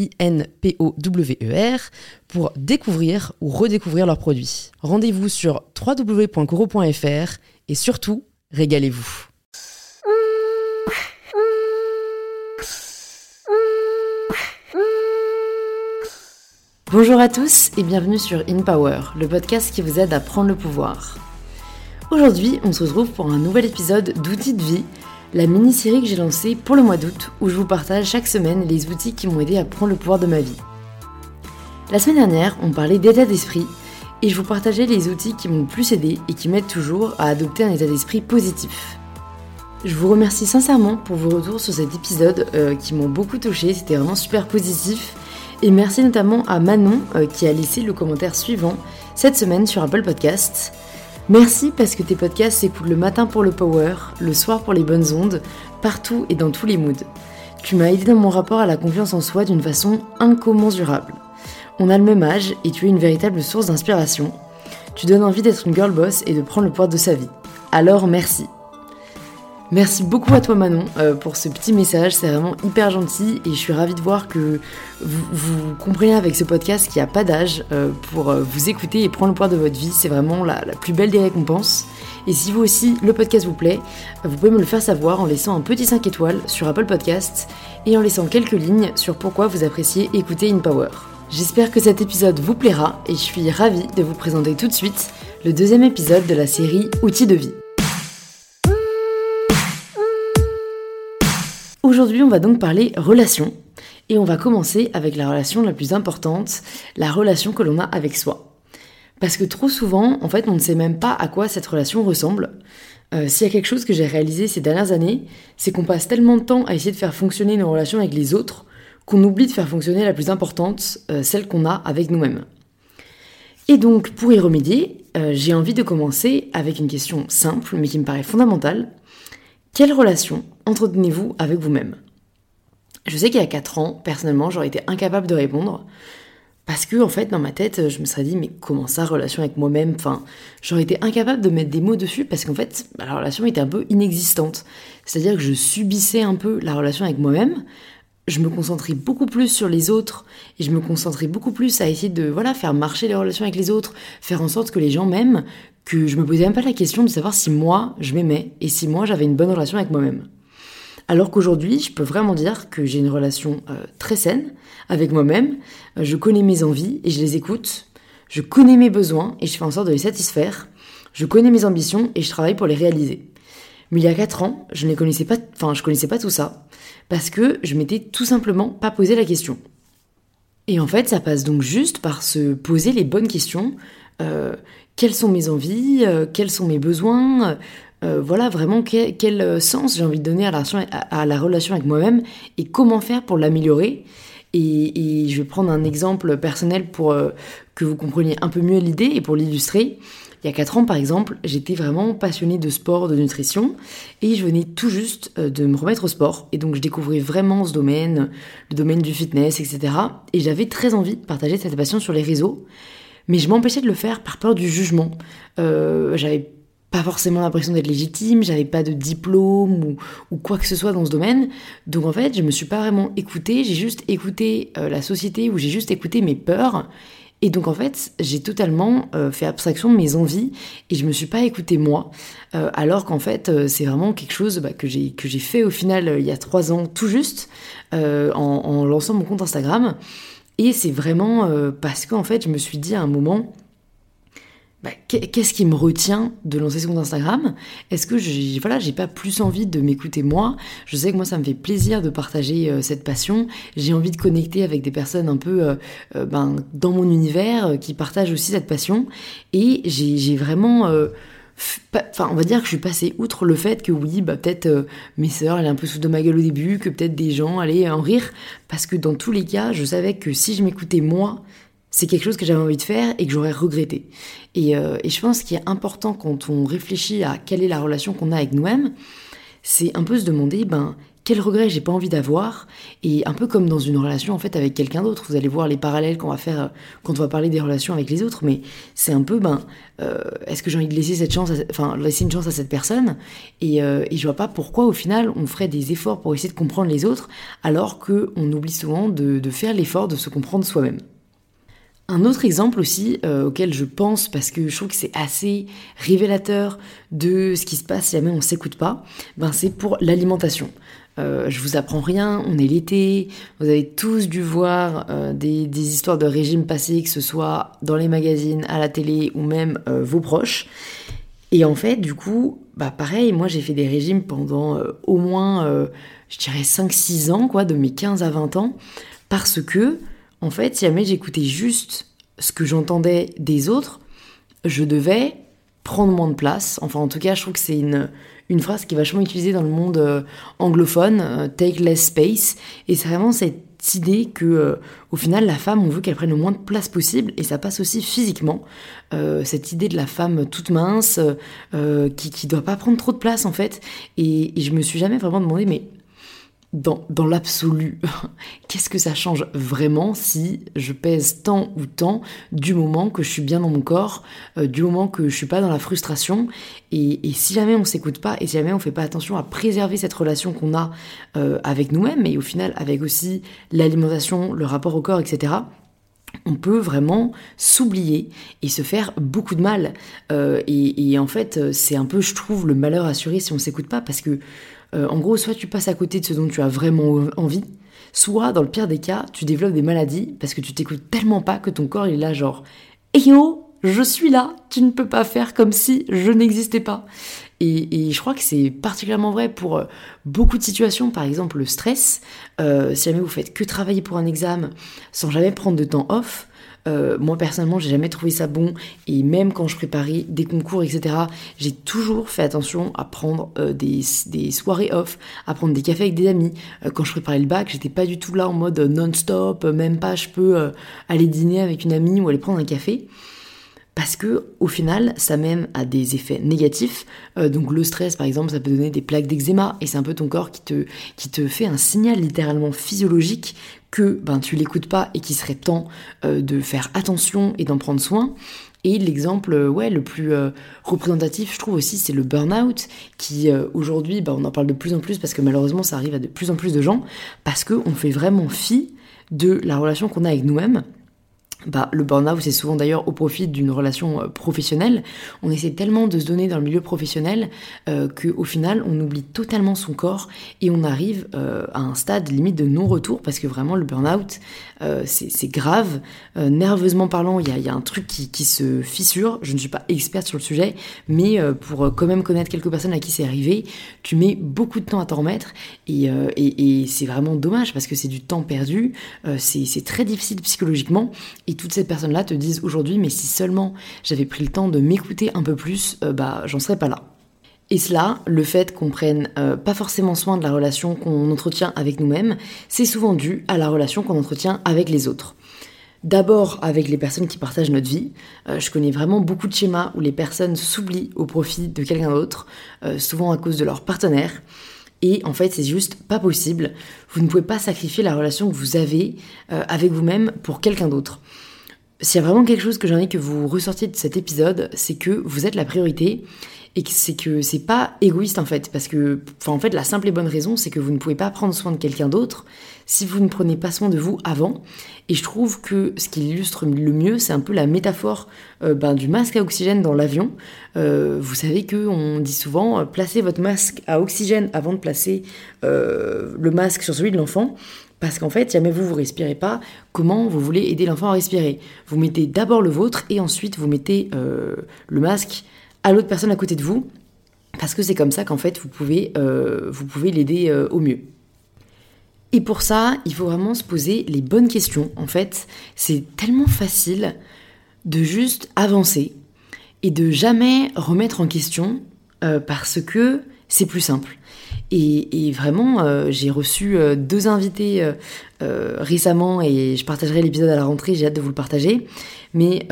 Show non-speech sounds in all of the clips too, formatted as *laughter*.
I-N-P-O-W-E-R, pour découvrir ou redécouvrir leurs produits. Rendez-vous sur www.coro.fr et surtout, régalez-vous. Bonjour à tous et bienvenue sur In Power, le podcast qui vous aide à prendre le pouvoir. Aujourd'hui, on se retrouve pour un nouvel épisode d'Outils de vie la mini-série que j'ai lancée pour le mois d'août où je vous partage chaque semaine les outils qui m'ont aidé à prendre le pouvoir de ma vie. La semaine dernière, on parlait d'état d'esprit et je vous partageais les outils qui m'ont le plus aidé et qui m'aident toujours à adopter un état d'esprit positif. Je vous remercie sincèrement pour vos retours sur cet épisode euh, qui m'ont beaucoup touché, c'était vraiment super positif. Et merci notamment à Manon euh, qui a laissé le commentaire suivant cette semaine sur Apple Podcasts. Merci parce que tes podcasts s'écoutent le matin pour le power, le soir pour les bonnes ondes, partout et dans tous les moods. Tu m'as aidé dans mon rapport à la confiance en soi d'une façon incommensurable. On a le même âge et tu es une véritable source d'inspiration. Tu donnes envie d'être une girl boss et de prendre le pouvoir de sa vie. Alors merci. Merci beaucoup à toi Manon euh, pour ce petit message, c'est vraiment hyper gentil et je suis ravie de voir que vous, comprenez avec ce podcast qu'il n'y a pas d'âge euh, pour euh, vous écouter et prendre le pouvoir de votre vie, c'est vraiment la, la, plus belle des récompenses. Et si vous aussi le podcast vous plaît, vous pouvez me le faire savoir en laissant un petit 5 étoiles sur Apple Podcast et en laissant quelques lignes sur pourquoi vous appréciez écouter In Power. J'espère que cet épisode vous plaira et je suis ravie de vous présenter tout de suite le deuxième épisode de la série Outils de vie. Aujourd'hui, on va donc parler relations et on va commencer avec la relation la plus importante, la relation que l'on a avec soi. Parce que trop souvent, en fait, on ne sait même pas à quoi cette relation ressemble. Euh, S'il y a quelque chose que j'ai réalisé ces dernières années, c'est qu'on passe tellement de temps à essayer de faire fonctionner nos relations avec les autres qu'on oublie de faire fonctionner la plus importante, euh, celle qu'on a avec nous-mêmes. Et donc, pour y remédier, euh, j'ai envie de commencer avec une question simple, mais qui me paraît fondamentale. Quelle relation entretenez-vous avec vous-même Je sais qu'il y a 4 ans, personnellement, j'aurais été incapable de répondre. Parce que, en fait, dans ma tête, je me serais dit, mais comment ça, relation avec moi-même? Enfin, j'aurais été incapable de mettre des mots dessus parce qu'en fait, bah, la relation était un peu inexistante. C'est-à-dire que je subissais un peu la relation avec moi-même. Je me concentrais beaucoup plus sur les autres et je me concentrais beaucoup plus à essayer de voilà faire marcher les relations avec les autres, faire en sorte que les gens m'aiment, que je me posais même pas la question de savoir si moi je m'aimais et si moi j'avais une bonne relation avec moi-même. Alors qu'aujourd'hui, je peux vraiment dire que j'ai une relation euh, très saine avec moi-même. Euh, je connais mes envies et je les écoute. Je connais mes besoins et je fais en sorte de les satisfaire. Je connais mes ambitions et je travaille pour les réaliser. Mais il y a 4 ans, je ne connaissais pas, enfin, je connaissais pas tout ça parce que je m'étais tout simplement pas posé la question. Et en fait, ça passe donc juste par se poser les bonnes questions. Euh, quelles sont mes envies? Quels sont mes besoins? Euh, voilà vraiment quel, euh, sens j'ai envie de donner à la, relation avec moi-même et comment faire pour l'améliorer. Et, je vais prendre un exemple personnel pour euh, que vous compreniez un peu mieux l'idée et pour l'illustrer. Il y a 4 ans, par exemple, j'étais vraiment passionnée de sport, de nutrition, et je venais tout juste de me remettre au sport. Et donc, je découvrais vraiment ce domaine, le domaine du fitness, etc. Et j'avais très envie de partager cette passion sur les réseaux, mais je m'empêchais de le faire par peur du jugement. J'avais pas forcément l'impression d'être légitime, j'avais pas de diplôme ou, quoi que ce soit dans ce domaine. Donc en fait, je me suis pas vraiment écoutée, j'ai juste écouté euh, la société ou j'ai juste écouté mes peurs. Et donc en fait, j'ai totalement euh, fait abstraction de mes envies et je me suis pas écoutée moi. Euh, alors qu'en fait, c'est vraiment quelque chose bah, que j'ai que j'ai fait au final il y a trois ans tout juste en, en, lançant mon compte Instagram. Et c'est vraiment parce qu'en fait, je me suis dit à un moment bah, qu'est-ce qui me retient de lancer ce compte Instagram? Est-ce que j'ai voilà, j'ai pas plus envie de m'écouter moi? Je sais que moi ça me fait plaisir de partager euh, cette passion. J'ai envie de connecter avec des personnes un peu euh, euh, ben, dans mon univers qui partagent aussi cette passion. Et j'ai vraiment Enfin, on va dire que je suis passée outre le fait que oui, bah peut-être mes sœurs allaient un peu sous de ma gueule au début, que peut-être des gens allaient en rire, parce que dans tous les cas, je savais que si je m'écoutais moi, c'est quelque chose que j'avais envie de faire et que j'aurais regretté. Et, euh, et, je pense qu'il est important quand on réfléchit à quelle est la relation qu'on a avec nous-mêmes, c'est un peu se demander, ben, quel regret j'ai pas envie d'avoir. Et un peu comme dans une relation en fait avec quelqu'un d'autre. Vous allez voir les parallèles qu'on va faire euh, quand on va parler des relations avec les autres. Mais c'est un peu ben euh, est-ce que j'ai envie de laisser cette chance enfin laisser une chance à cette personne? Et, euh, et je vois pas pourquoi au final on ferait des efforts pour essayer de comprendre les autres alors que on oublie souvent de, de faire l'effort de se comprendre soi-même un autre exemple aussi euh, auquel je pense parce que je trouve que c'est assez révélateur de ce qui se passe si jamais on s'écoute pas, ben c'est pour l'alimentation. Euh, je vous apprends rien, on est l'été, vous avez tous dû voir euh, des, histoires de régime passés, que ce soit dans les magazines, à la télé ou même vos proches. Et en fait, du coup, bah pareil, moi j'ai fait des régimes pendant au moins, je dirais 5-6 ans, quoi, de mes 15 à 20 ans, parce que en fait, si jamais j'écoutais juste ce que j'entendais des autres, je devais prendre moins de place. Enfin, en tout cas, je trouve que c'est une, une phrase qui est vachement utilisée dans le monde euh, anglophone, euh, take less space. Et c'est vraiment cette idée que, euh, au final, la femme, on veut qu'elle prenne le moins de place possible, et ça passe aussi physiquement. cette idée de la femme toute mince, qui, qui doit pas prendre trop de place, en fait. Et, et je me suis jamais vraiment demandé, mais dans, l'absolu, *laughs* qu'est-ce que ça change vraiment si je pèse tant ou tant du moment que je suis bien dans mon corps, euh, du moment que je suis pas dans la frustration et, et si jamais on s'écoute pas et si jamais on fait pas attention à préserver cette relation qu'on a euh, avec nous-mêmes et au final avec aussi l'alimentation, le rapport au corps, etc on peut vraiment s'oublier et se faire beaucoup de mal. Euh, et, et, en fait, c'est un peu, je trouve, le malheur assuré si on s'écoute pas, parce que euh, en gros, soit tu passes à côté de ce dont tu as vraiment envie, soit dans le pire des cas, tu développes des maladies parce que tu t'écoutes tellement pas que ton corps il est là genre "Eh yo, je suis là, tu ne peux pas faire comme si je n'existais pas." Et, je crois que c'est particulièrement vrai pour euh, beaucoup de situations, par exemple le stress. Euh, si jamais vous faites que travailler pour un examen sans jamais prendre de temps off, euh, moi personnellement, j'ai jamais trouvé ça bon. Et même quand je préparais des concours, etc., j'ai toujours fait attention à prendre euh, des, soirées off, à prendre des cafés avec des amis. Euh, quand je préparais le bac, j'étais pas du tout là en mode non-stop, même pas je peux aller dîner avec une amie ou aller prendre un café parce que au final ça mène à des effets négatifs. donc le stress par exemple ça peut donner des plaques d'eczéma et c'est un peu ton corps qui te, qui te fait un signal littéralement physiologique que ben, tu l'écoutes pas et qu'il serait temps euh, de faire attention et d'en prendre soin. Et l'exemple euh, ouais, le plus euh, représentatif, je trouve aussi, c'est le burn-out, qui aujourd'hui, ben, on en parle de plus en plus parce que malheureusement, ça arrive à de plus en plus de gens, parce qu'on fait vraiment fi de la relation qu'on a avec nous-mêmes bah, le burn-out, c'est souvent d'ailleurs au profit d'une relation euh, professionnelle. On essaie tellement de se donner dans le milieu professionnel euh, qu'au final, on oublie totalement son corps et on arrive euh, à un stade limite de non-retour parce que vraiment, le burn-out, euh, c'est grave. nerveusement parlant, il y a, un truc qui, se fissure. Je ne suis pas experte sur le sujet, mais pour quand même connaître quelques personnes à qui c'est arrivé, tu mets beaucoup de temps à t'en remettre et, et c'est vraiment dommage parce que c'est du temps perdu. c'est très difficile psychologiquement. Et toutes ces personnes-là te disent aujourd'hui, mais si seulement j'avais pris le temps de m'écouter un peu plus, euh, bah j'en serais pas là. Et cela, le fait qu'on prenne euh, pas forcément soin de la relation qu'on entretient avec nous-mêmes, c'est souvent dû à la relation qu'on entretient avec les autres. D'abord avec les personnes qui partagent notre vie. Euh, je connais vraiment beaucoup de schémas où les personnes s'oublient au profit de quelqu'un d'autre, souvent à cause de leur partenaire. Et en fait, c'est juste pas possible. Vous ne pouvez pas sacrifier la relation que vous avez avec vous-même pour quelqu'un d'autre. S'il y a vraiment quelque chose que j'ai envie que vous ressortiez de cet épisode, c'est que vous êtes la priorité et c'est que c'est pas égoïste en fait parce que en fait la simple et bonne raison c'est que vous ne pouvez pas prendre soin de quelqu'un d'autre si vous ne prenez pas soin de vous avant. Et je trouve que ce qui illustre le mieux c'est un peu la métaphore euh, ben, du masque à oxygène dans l'avion. Euh, vous savez que on dit souvent euh, placez votre masque à oxygène avant de placer le masque sur celui de l'enfant. Parce qu'en fait, jamais vous vous respirez pas, comment vous voulez aider l'enfant à respirer? Vous mettez d'abord le vôtre et ensuite vous mettez le masque à l'autre personne à côté de vous, parce que c'est comme ça qu'en fait vous pouvez, euh, pouvez l'aider euh, au mieux. Et pour ça, il faut vraiment se poser les bonnes questions. En fait, c'est tellement facile de juste avancer et de jamais remettre en question parce que c'est plus simple. Et, vraiment, euh, j'ai reçu euh, deux invités euh, récemment et je partagerai l'épisode à la rentrée, j'ai hâte de vous le partager. Mais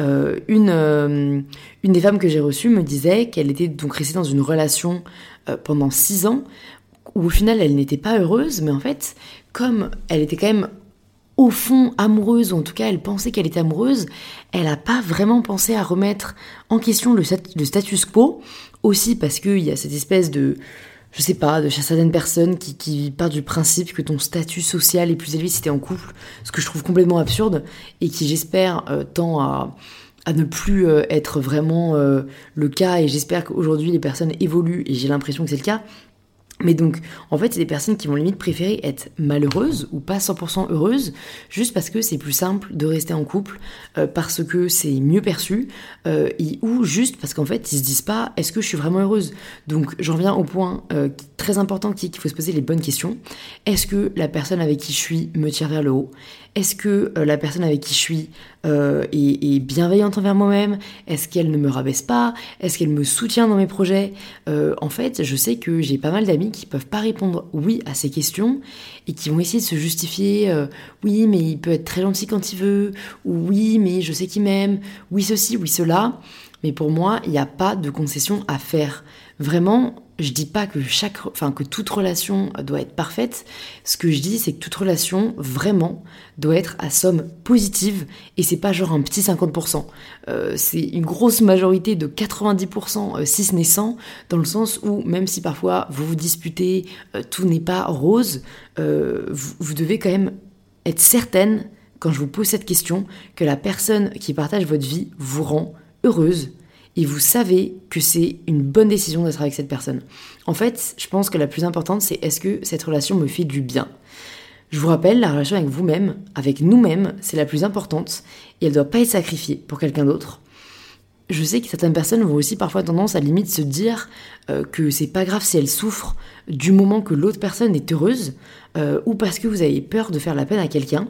une, une des femmes que j'ai reçues me disait qu'elle était donc restée dans une relation pendant six ans où au final elle n'était pas heureuse, mais en fait, comme elle était quand même au fond amoureuse, ou en tout cas elle pensait qu'elle était amoureuse, elle n'a pas vraiment pensé à remettre en question le, le status quo, aussi parce qu'il y a cette espèce de, je sais pas, de certaines personnes qui, qui partent du principe que ton statut social est plus élevé si t'es en couple, ce que je trouve complètement absurde, et qui j'espère euh, tend à, à, ne plus euh, être vraiment euh, le cas, et j'espère qu'aujourd'hui les personnes évoluent, et j'ai l'impression que c'est le cas, mais donc, en fait, c'est des personnes qui vont limite préférer être malheureuses ou pas 100% heureuses, juste parce que c'est plus simple de rester en couple, euh, parce que c'est mieux perçu, euh, ou juste parce qu'en fait, ils se disent pas est-ce que je suis vraiment heureuse? Donc, j'en viens au point euh, très important qui est qu'il faut se poser les bonnes questions. Est-ce que la personne avec qui je suis me tire vers le haut? Est-ce que la personne avec qui je suis est, bienveillante envers moi-même? Est-ce qu'elle ne me rabaisse pas? Est-ce qu'elle me soutient dans mes projets? En fait, je sais que j'ai pas mal d'amis qui peuvent pas répondre oui à ces questions et qui vont essayer de se justifier. oui, mais il peut être très gentil quand il veut. Ou oui, mais je sais qu'il m'aime. Oui, ceci, oui, cela. Mais pour moi, il n'y a pas de concession à faire. Vraiment, je dis pas que chaque, enfin que toute relation doit être parfaite. Ce que je dis, c'est que toute relation vraiment doit être à somme positive et c'est pas genre un petit 50%. Euh, c'est une grosse majorité de 90%, euh, si ce n'est 100, dans le sens où même si parfois vous vous disputez, euh, tout n'est pas rose, vous, vous devez quand même être certaine quand je vous pose cette question que la personne qui partage votre vie vous rend heureuse, et vous savez que c'est une bonne décision d'être avec cette personne. En fait, je pense que la plus importante, c'est est-ce que cette relation me fait du bien? Je vous rappelle, la relation avec vous-même, avec nous-mêmes, c'est la plus importante et elle ne doit pas être sacrifiée pour quelqu'un d'autre. Je sais que certaines personnes vont aussi parfois tendance à limite se dire euh, que c'est pas grave si elles souffrent du moment que l'autre personne est heureuse euh, ou parce que vous avez peur de faire la peine à quelqu'un.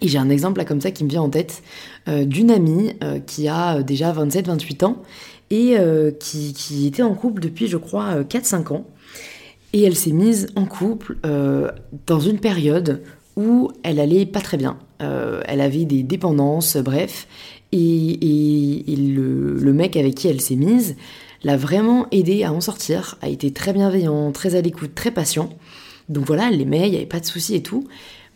Et j'ai un exemple là comme ça qui me vient en tête euh, d'une amie euh, qui a euh, déjà 27-28 ans et qui, était en couple depuis je crois 4-5 ans. Et elle s'est mise en couple dans une période où elle allait pas très bien. elle avait des dépendances, bref. Et, le, le, mec avec qui elle s'est mise l'a vraiment aidée à en sortir, a été très bienveillant, très à l'écoute, très patient. Donc voilà, elle l'aimait, il n'y avait pas de soucis et tout.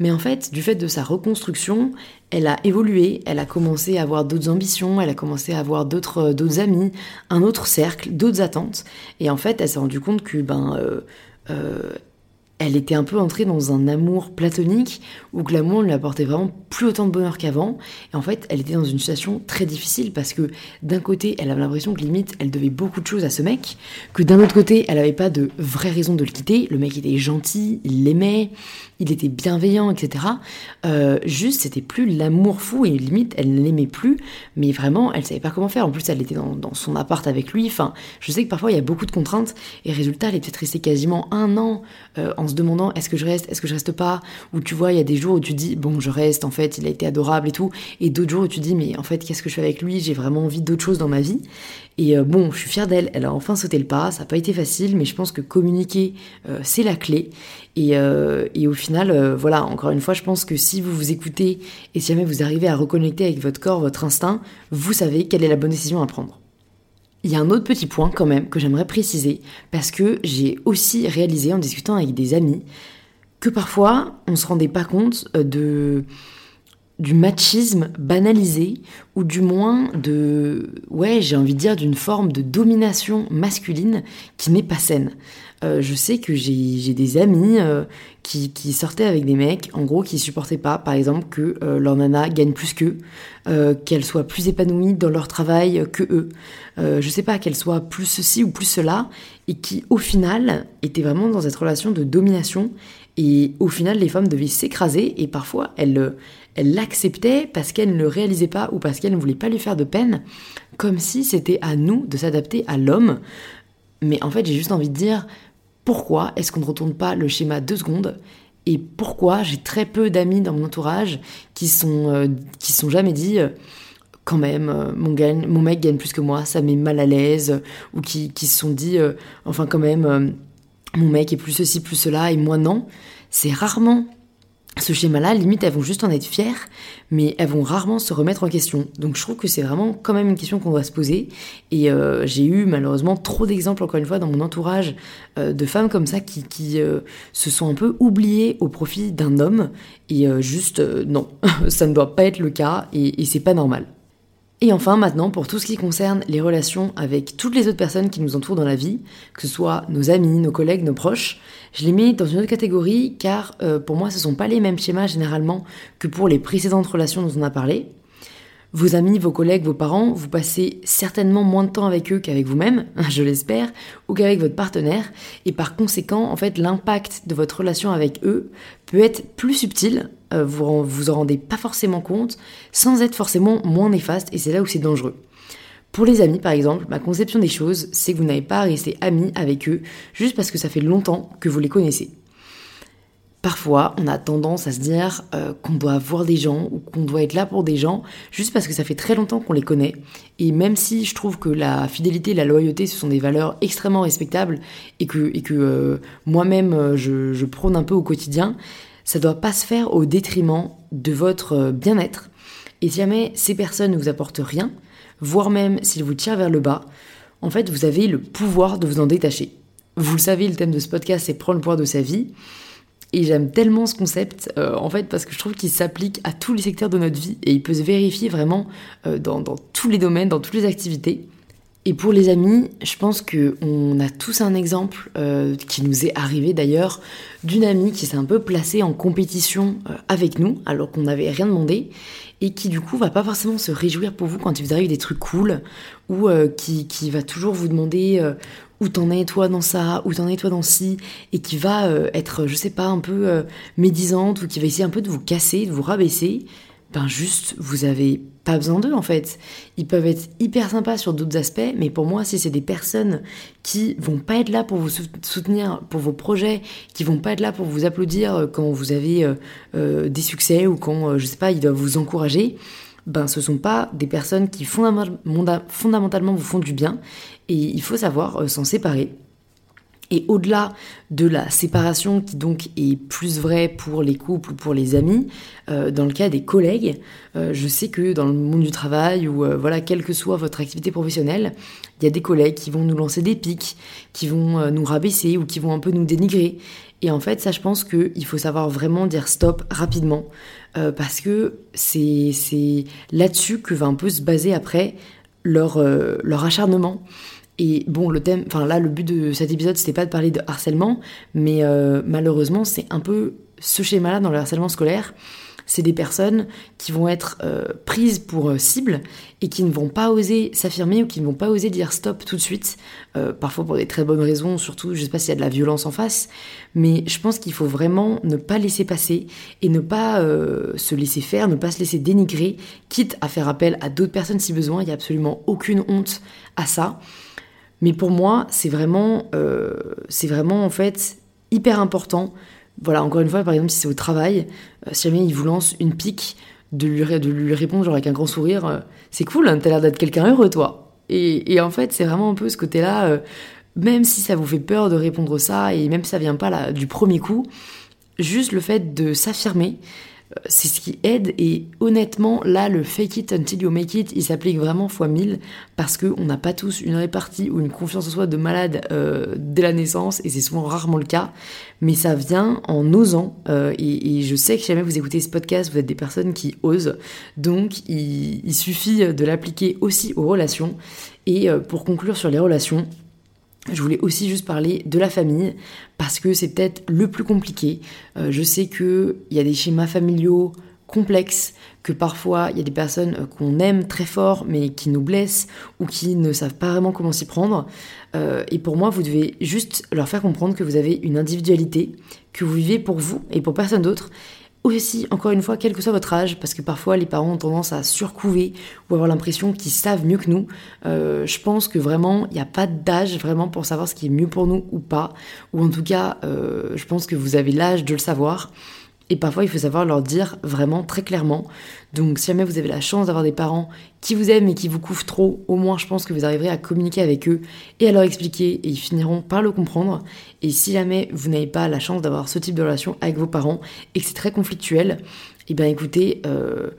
Mais en fait, du fait de sa reconstruction, elle a évolué, elle a commencé à avoir d'autres ambitions, elle a commencé à avoir d'autres euh, amis, un autre cercle, d'autres attentes. Et en fait, elle s'est rendue compte que ben euh, euh, elle était un peu entrée dans un amour platonique où que l'amour ne lui apportait vraiment plus autant de bonheur qu'avant. Et en fait, elle était dans une situation très difficile parce que d'un côté, elle avait l'impression que limite, elle devait beaucoup de choses à ce mec, que d'un autre côté, elle n'avait pas de vraie raison de le quitter. Le mec était gentil, il l'aimait, il était bienveillant, etc. Euh, juste, c'était plus l'amour fou et limite, elle ne l'aimait plus, mais vraiment, elle savait pas comment faire. En plus, elle était dans, son appart avec lui. Enfin, je sais que parfois, il y a beaucoup de contraintes et résultat, elle peut-être restée quasiment un an euh, en se demandant est-ce que je reste, est-ce que je reste pas? Ou tu vois, il y a des jours où tu dis bon, je reste, en fait, il a été adorable et tout, et d'autres jours où tu dis mais en fait, qu'est-ce que je fais avec lui? J'ai vraiment envie d'autre chose dans ma vie. Et euh, bon, je suis fière d'elle, elle a enfin sauté le pas, ça n'a pas été facile, mais je pense que communiquer, c'est la clé. Et, et au final, euh, voilà, encore une fois, je pense que si vous vous écoutez et si jamais vous arrivez à reconnecter avec votre corps, votre instinct, vous savez quelle est la bonne décision à prendre. Il y a un autre petit point quand même que j'aimerais préciser, parce que j'ai aussi réalisé en discutant avec des amis que parfois on ne se rendait pas compte euh, du machisme banalisé ou du moins de ouais j'ai envie de dire d'une forme de domination masculine qui n'est pas saine. Euh, je sais que j'ai des amis euh, qui, sortaient avec des mecs, en gros, qui supportaient pas, par exemple, que euh, leur nana gagne plus qu'eux, qu'elle soit plus épanouie dans leur travail que eux, je sais pas, qu'elle soit plus ceci ou plus cela, et qui, au final, étaient vraiment dans cette relation de domination Et au final, les femmes devaient s'écraser et parfois elles elle l'acceptait parce qu'elle ne le réalisait pas ou parce qu'elle ne voulait pas lui faire de peine, comme si c'était à nous de s'adapter à l'homme. Mais en fait, j'ai juste envie de dire, pourquoi est-ce qu'on ne retourne pas le schéma deux secondes et pourquoi j'ai très peu d'amis dans mon entourage qui sont euh, sont jamais dit euh, quand même euh, mon, gagne, mec gagne plus que moi ça met mal à l'aise ou qui, qui se sont dit enfin quand même mon mec est plus ceci plus cela et moi non. C'est rarement ce schéma-là, limite, elles vont juste en être fières, mais elles vont rarement se remettre en question. Donc je trouve que c'est vraiment quand même une question qu'on doit se poser. Et euh, j'ai eu malheureusement trop d'exemples, encore une fois, dans mon entourage, euh, de femmes comme ça qui, qui euh, se sont un peu oubliées au profit d'un homme. Et juste, non, *laughs* ça ne doit pas être le cas, et, et c'est pas normal. Et enfin, maintenant, pour tout ce qui concerne les relations avec toutes les autres personnes qui nous entourent dans la vie, que ce soit nos amis, nos collègues, nos proches, je les mets dans une autre catégorie car euh, pour moi, ce ne sont pas les mêmes schémas généralement que pour les précédentes relations dont on a parlé. Vos amis, vos collègues, vos parents, vous passez certainement moins de temps avec eux qu'avec vous-même, *laughs* je l'espère, ou qu'avec votre partenaire, et par conséquent, en fait, l'impact de votre relation avec eux peut être plus subtil, euh, vous vous en rendez pas forcément compte, sans être forcément moins néfaste, et c'est là où c'est dangereux. Pour les amis, par exemple, ma conception des choses, c'est que vous n'avez pas à rester amis avec eux juste parce que ça fait longtemps que vous les connaissez. Parfois, on a tendance à se dire euh, qu'on doit voir des gens ou qu'on doit être là pour des gens juste parce que ça fait très longtemps qu'on les connaît. Et même si je trouve que la fidélité et la loyauté, ce sont des valeurs extrêmement respectables et que, euh, moi-même, je, prône un peu au quotidien, ça ne doit pas se faire au détriment de votre bien-être. Et si jamais ces personnes ne vous apportent rien, voire même s'ils vous tirent vers le bas, en fait, vous avez le pouvoir de vous en détacher. Vous le savez, le thème de ce podcast, c'est prendre le pouvoir de sa vie. Et j'aime tellement ce concept, euh, en fait, parce que je trouve qu'il s'applique à tous les secteurs de notre vie et il peut se vérifier vraiment euh, dans, tous les domaines, dans toutes les activités. Et pour les amis, je pense qu'on a tous un exemple euh, qui nous est arrivé d'ailleurs d'une amie qui s'est un peu placée en compétition avec nous alors qu'on n'avait rien demandé et qui du coup va pas forcément se réjouir pour vous quand il vous arrive des trucs cool ou qui, qui, va toujours vous demander où t'en es toi dans ça, où t'en es toi dans ci, et qui va euh, être, je sais pas, un peu euh, médisante, ou qui va essayer un peu de vous casser, de vous rabaisser, ben juste, vous avez pas besoin d'eux en fait. Ils peuvent être hyper sympas sur d'autres aspects, mais pour moi, si c'est des personnes qui vont pas être là pour vous soutenir pour vos projets, qui vont pas être là pour vous applaudir euh, quand vous avez des succès ou quand, je sais pas, ils doivent vous encourager, ben ce sont pas des personnes qui fondamentalement vous font du bien et il faut savoir euh, s'en séparer. Et au-delà de la séparation qui donc est plus vraie pour les couples ou pour les amis, euh, dans le cas des collègues, euh, je sais que dans le monde du travail ou voilà, quelle que soit votre activité professionnelle, il y a des collègues qui vont nous lancer des pics, qui vont nous rabaisser ou qui vont un peu nous dénigrer. Et en fait, ça, je pense qu'il faut savoir vraiment dire stop rapidement, parce que c'est là-dessus que va un peu se baser après leur, leur acharnement. Et bon, le thème, enfin là, le but de cet épisode, c'était pas de parler de harcèlement, mais euh, malheureusement, c'est un peu ce schéma-là dans le harcèlement scolaire. C'est des personnes qui vont être euh, prises pour euh, cible et qui ne vont pas oser s'affirmer ou qui ne vont pas oser dire stop tout de suite, parfois pour des très bonnes raisons, surtout, je sais pas s'il y a de la violence en face, mais je pense qu'il faut vraiment ne pas laisser passer et ne pas se laisser faire, ne pas se laisser dénigrer, quitte à faire appel à d'autres personnes si besoin, il n'y a absolument aucune honte à ça. Mais pour moi, c'est vraiment, euh, vraiment en fait hyper important. Voilà, encore une fois, par exemple, si c'est au travail, euh, si jamais il vous lance une pique, de lui, de lui répondre genre avec un grand sourire, euh, c'est cool, hein, t'as l'air d'être quelqu'un heureux, toi. Et, en fait, c'est vraiment un peu ce côté-là, même si ça vous fait peur de répondre ça, et même si ça vient pas du premier coup, juste le fait de s'affirmer, c'est ce qui aide et honnêtement là le fake it until you make it il s'applique vraiment fois mille parce qu'on n'a pas tous une répartie ou une confiance en soi de malade euh, dès la naissance et c'est souvent rarement le cas. Mais ça vient en osant euh, et, je sais que jamais vous écoutez ce podcast vous êtes des personnes qui osent. Donc il suffit de l'appliquer aussi aux relations. Et euh, pour conclure sur les relations je voulais aussi juste parler de la famille parce que c'est peut-être le plus compliqué. Euh, je sais qu'il y a des schémas familiaux complexe, que parfois il y a des personnes euh, qu'on aime très fort mais qui nous blessent ou qui ne savent pas vraiment comment s'y prendre. Euh, et pour moi, vous devez juste leur faire comprendre que vous avez une individualité, que vous vivez pour vous et pour personne d'autre. Aussi, encore une fois, quel que soit votre âge, parce que parfois les parents ont tendance à surcouver ou avoir l'impression qu'ils savent mieux que nous. Euh, je pense que vraiment, il n'y a pas d'âge vraiment pour savoir ce qui est mieux pour nous ou pas. Ou en tout cas, je pense que vous avez l'âge de le savoir. Et parfois, il faut savoir leur dire vraiment très clairement. Donc, si jamais vous avez la chance d'avoir des parents qui vous aiment et qui vous couvrent trop, au moins, je pense que vous arriverez à communiquer avec eux et à leur expliquer et ils finiront par le comprendre. Et si jamais vous n'avez pas la chance d'avoir ce type de relation avec vos parents et que c'est très conflictuel, eh bien, écoutez, euh,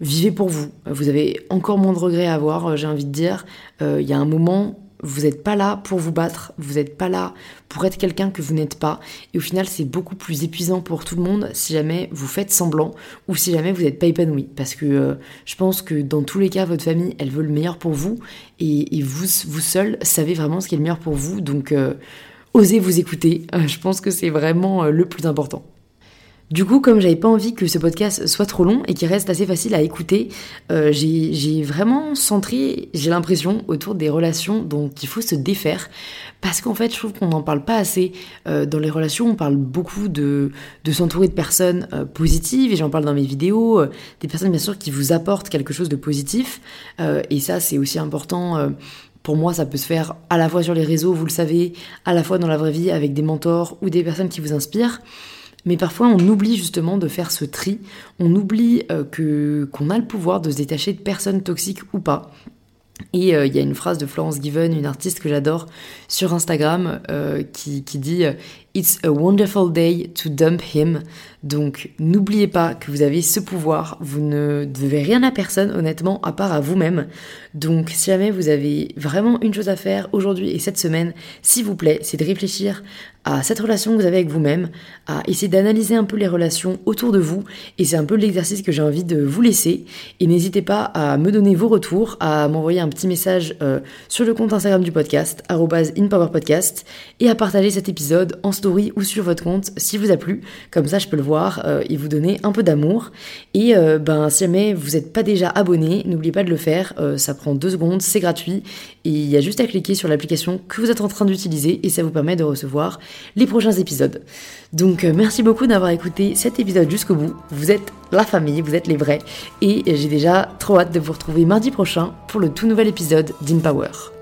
vivez pour vous. Vous avez encore moins de regrets à avoir, euh, j'ai envie de dire. Euh, il y a un moment vous n'êtes pas là pour vous battre, vous n'êtes pas là pour être quelqu'un que vous n'êtes pas. Et au final, c'est beaucoup plus épuisant pour tout le monde si jamais vous faites semblant ou si jamais vous n'êtes pas épanoui. Parce que euh, je pense que dans tous les cas, votre famille, elle veut le meilleur pour vous et, vous, vous seul, savez vraiment ce qui est le meilleur pour vous. Donc, euh, osez vous écouter. Euh, je pense que c'est vraiment le plus important. Du coup, comme j'avais pas envie que ce podcast soit trop long et qu'il reste assez facile à écouter, euh, j'ai vraiment centré, j'ai l'impression, autour des relations dont il faut se défaire. Parce qu'en fait, je trouve qu'on n'en parle pas assez. Euh, dans les relations, on parle beaucoup de, de s'entourer de personnes euh, positives, et j'en parle dans mes vidéos, des personnes bien sûr qui vous apportent quelque chose de positif. et ça, c'est aussi important pour moi, ça peut se faire à la fois sur les réseaux, vous le savez, à la fois dans la vraie vie avec des mentors ou des personnes qui vous inspirent. Mais parfois, on oublie justement de faire ce tri. On oublie euh, que qu'on a le pouvoir de se détacher de personnes toxiques ou pas. Et euh, il y a une phrase de Florence Given, une artiste que j'adore, sur Instagram, euh, qui, qui, dit It's a wonderful day to dump him. Donc n'oubliez pas que vous avez ce pouvoir. Vous ne devez rien à personne, honnêtement, à part à vous-même. Donc si jamais vous avez vraiment une chose à faire aujourd'hui et cette semaine, s'il vous plaît, c'est de réfléchir à cette relation que vous avez avec vous-même, à essayer d'analyser un peu les relations autour de vous. Et c'est un peu l'exercice que j'ai envie de vous laisser. Et n'hésitez pas à me donner vos retours, à m'envoyer un petit message euh, sur le compte Instagram du podcast, inpowerpodcast, et à partager cet épisode en story ou sur votre compte si vous a plu. Comme ça, je peux le voir euh, et vous donner un peu d'amour. Et euh, ben, si jamais vous n'êtes pas déjà abonné, n'oubliez pas de le faire. ça prend deux secondes, c'est gratuit. Et il y a juste à cliquer sur l'application que vous êtes en train d'utiliser et ça vous permet de recevoir les prochains épisodes. Donc euh, merci beaucoup d'avoir écouté cet épisode jusqu'au bout. Vous êtes la famille, vous êtes les vrais. Et j'ai déjà trop hâte de vous retrouver mardi prochain pour le tout nouvel épisode d'InPower.